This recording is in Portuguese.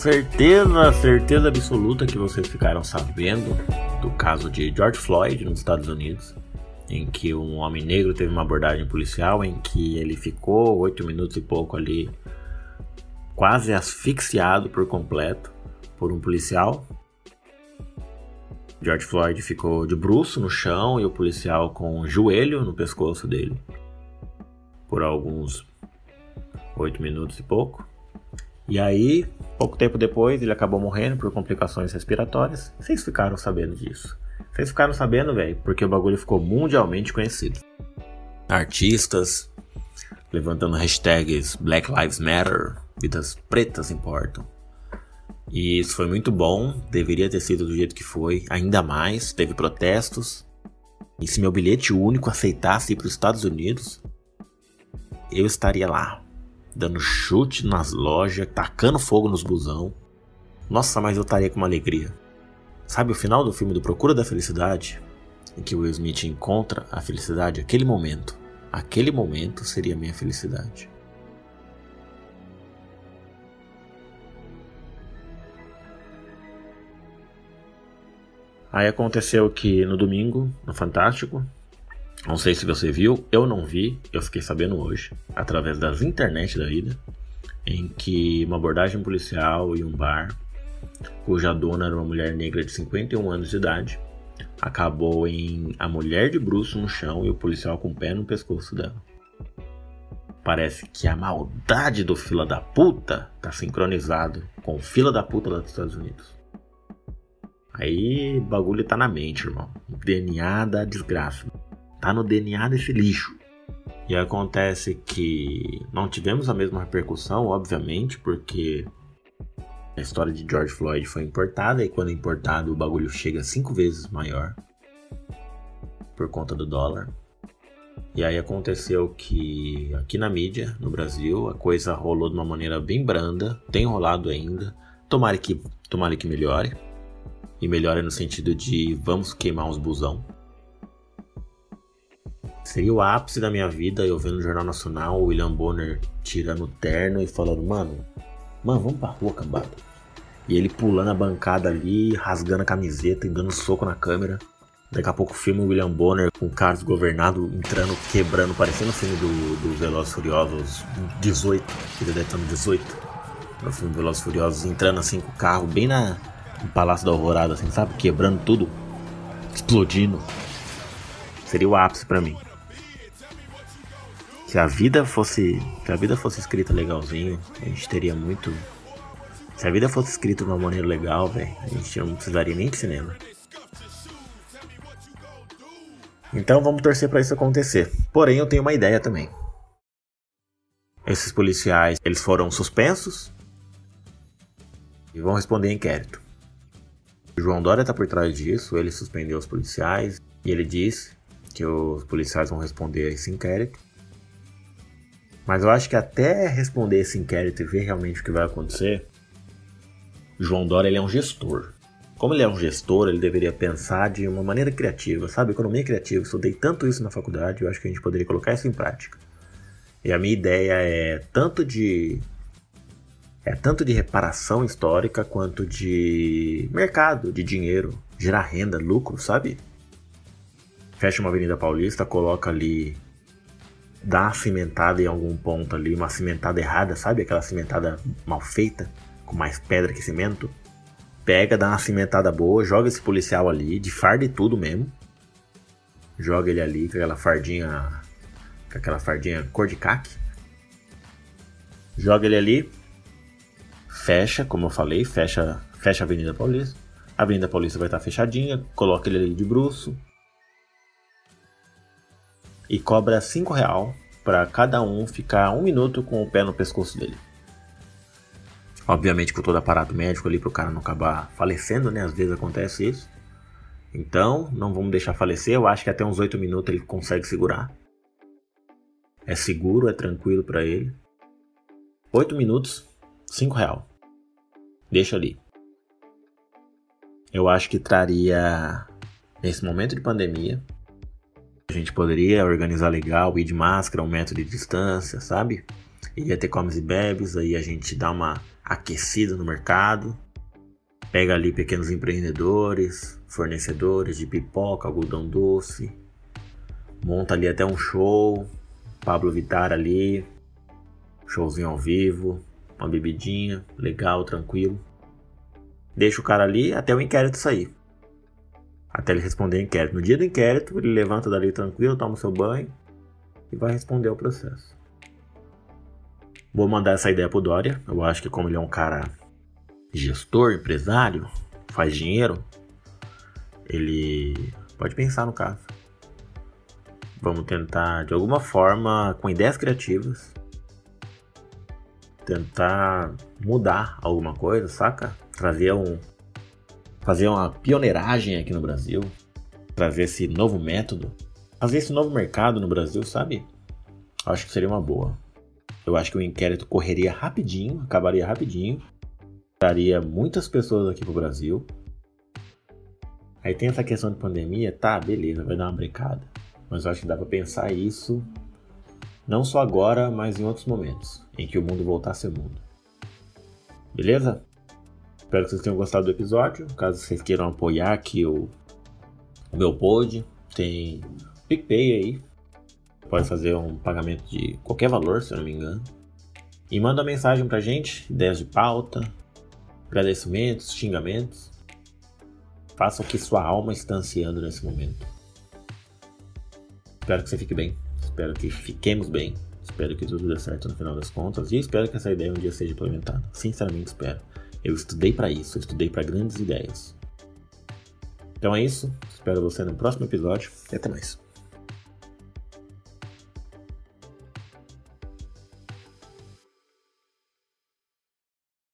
certeza, certeza absoluta que vocês ficaram sabendo do caso de George Floyd nos Estados Unidos, em que um homem negro teve uma abordagem policial em que ele ficou oito minutos e pouco ali, quase asfixiado por completo por um policial. George Floyd ficou de bruço no chão e o policial com o joelho no pescoço dele por alguns oito minutos e pouco. E aí, pouco tempo depois, ele acabou morrendo por complicações respiratórias. Vocês ficaram sabendo disso. Vocês ficaram sabendo, velho, porque o bagulho ficou mundialmente conhecido. Artistas levantando hashtags Black Lives Matter, vidas pretas importam. E isso foi muito bom, deveria ter sido do jeito que foi, ainda mais, teve protestos. E se meu bilhete único aceitasse ir para os Estados Unidos, eu estaria lá, dando chute nas lojas, tacando fogo nos busão. Nossa, mas eu estaria com uma alegria. Sabe o final do filme do Procura da Felicidade? Em que Will Smith encontra a felicidade, aquele momento. Aquele momento seria a minha felicidade. Aí aconteceu que no domingo, no Fantástico, não sei se você viu, eu não vi, eu fiquei sabendo hoje, através das internet da vida, em que uma abordagem policial em um bar, cuja dona era uma mulher negra de 51 anos de idade, acabou em a mulher de bruço no chão e o policial com o pé no pescoço dela. Parece que a maldade do fila da puta tá sincronizado com o fila da puta lá dos Estados Unidos. Aí bagulho tá na mente, irmão. DNA da desgraça. Tá no DNA desse lixo. E acontece que não tivemos a mesma repercussão, obviamente, porque a história de George Floyd foi importada e quando é importado o bagulho chega cinco vezes maior por conta do dólar. E aí aconteceu que aqui na mídia, no Brasil, a coisa rolou de uma maneira bem branda, tem rolado ainda. Tomara que, tomara que melhore. E melhore no sentido de vamos queimar uns busão. Seria o ápice da minha vida eu vendo no Jornal Nacional o William Bonner tirando o terno e falando, mano, mano, vamos pra rua, cambada. E ele pulando a bancada ali, rasgando a camiseta e dando soco na câmera. Daqui a pouco o filme William Bonner com Carlos Governado entrando, quebrando, parecendo o filme do, do Velozes Furiosos 18, que ele no 18. No filme Velozes Furiosos, entrando assim com o carro bem na, no Palácio da Alvorada, assim, sabe? Quebrando tudo, explodindo. Seria o ápice para mim. Se a vida fosse. Se a vida fosse escrita legalzinho, a gente teria muito. Se a vida fosse escrita de uma maneira legal, velho, a gente não precisaria nem de cinema. Então vamos torcer para isso acontecer. Porém, eu tenho uma ideia também. Esses policiais, eles foram suspensos e vão responder inquérito. O João Dória está por trás disso, ele suspendeu os policiais e ele disse que os policiais vão responder a esse inquérito. Mas eu acho que até responder esse inquérito e ver realmente o que vai acontecer, João Dória ele é um gestor. Como ele é um gestor, ele deveria pensar de uma maneira criativa, sabe? Economia criativa. Estudei tanto isso na faculdade, eu acho que a gente poderia colocar isso em prática. E a minha ideia é tanto de é tanto de reparação histórica quanto de mercado, de dinheiro, gerar renda, lucro, sabe? Fecha uma Avenida Paulista, coloca ali dá uma cimentada em algum ponto ali, uma cimentada errada, sabe? Aquela cimentada mal feita, com mais pedra que cimento. Pega, dá uma cimentada boa, joga esse policial ali, de farda e tudo mesmo. Joga ele ali com aquela fardinha. Com aquela fardinha cor de caque. Joga ele ali. Fecha, como eu falei, fecha, fecha a Avenida Paulista. A Avenida Paulista vai estar fechadinha, coloca ele ali de bruxo, e cobra 5 real para cada um ficar um minuto com o pé no pescoço dele. Obviamente com todo aparato médico ali para o cara não acabar falecendo, né? Às vezes acontece isso. Então, não vamos deixar falecer. Eu acho que até uns 8 minutos ele consegue segurar. É seguro, é tranquilo para ele. 8 minutos, 5 real. Deixa ali. Eu acho que traria, nesse momento de pandemia, a gente poderia organizar legal, ir de máscara, um metro de distância, sabe? Iria ter comes e bebes, aí a gente dá uma aquecido no mercado. Pega ali pequenos empreendedores, fornecedores de pipoca, algodão doce. Monta ali até um show. Pablo Vittar ali. Showzinho ao vivo. Uma bebidinha. Legal, tranquilo. Deixa o cara ali até o inquérito sair. Até ele responder o inquérito. No dia do inquérito, ele levanta dali tranquilo, toma seu banho e vai responder ao processo. Vou mandar essa ideia pro Dória. Eu acho que como ele é um cara gestor, empresário, faz dinheiro, ele pode pensar no caso. Vamos tentar, de alguma forma, com ideias criativas, tentar mudar alguma coisa, saca? Trazer um. Fazer uma pioneiragem aqui no Brasil. Trazer esse novo método. Fazer esse novo mercado no Brasil, sabe? Acho que seria uma boa. Eu acho que o inquérito correria rapidinho, acabaria rapidinho traria muitas pessoas aqui pro Brasil. Aí tem essa questão de pandemia, tá, beleza, vai dar uma brecada. Mas eu acho que dá pra pensar isso não só agora, mas em outros momentos, em que o mundo voltar a ser mundo. Beleza? Espero que vocês tenham gostado do episódio. Caso vocês queiram apoiar aqui o, o meu pod, tem PicPay aí. Pode fazer um pagamento de qualquer valor, se eu não me engano. E manda mensagem pra gente, ideias de pauta, agradecimentos, xingamentos. Faça o que sua alma está ansiando nesse momento. Espero que você fique bem. Espero que fiquemos bem. Espero que tudo dê certo no final das contas. E espero que essa ideia um dia seja implementada. Sinceramente espero. Eu estudei para isso. Eu estudei para grandes ideias. Então é isso. Espero você no próximo episódio. E até mais.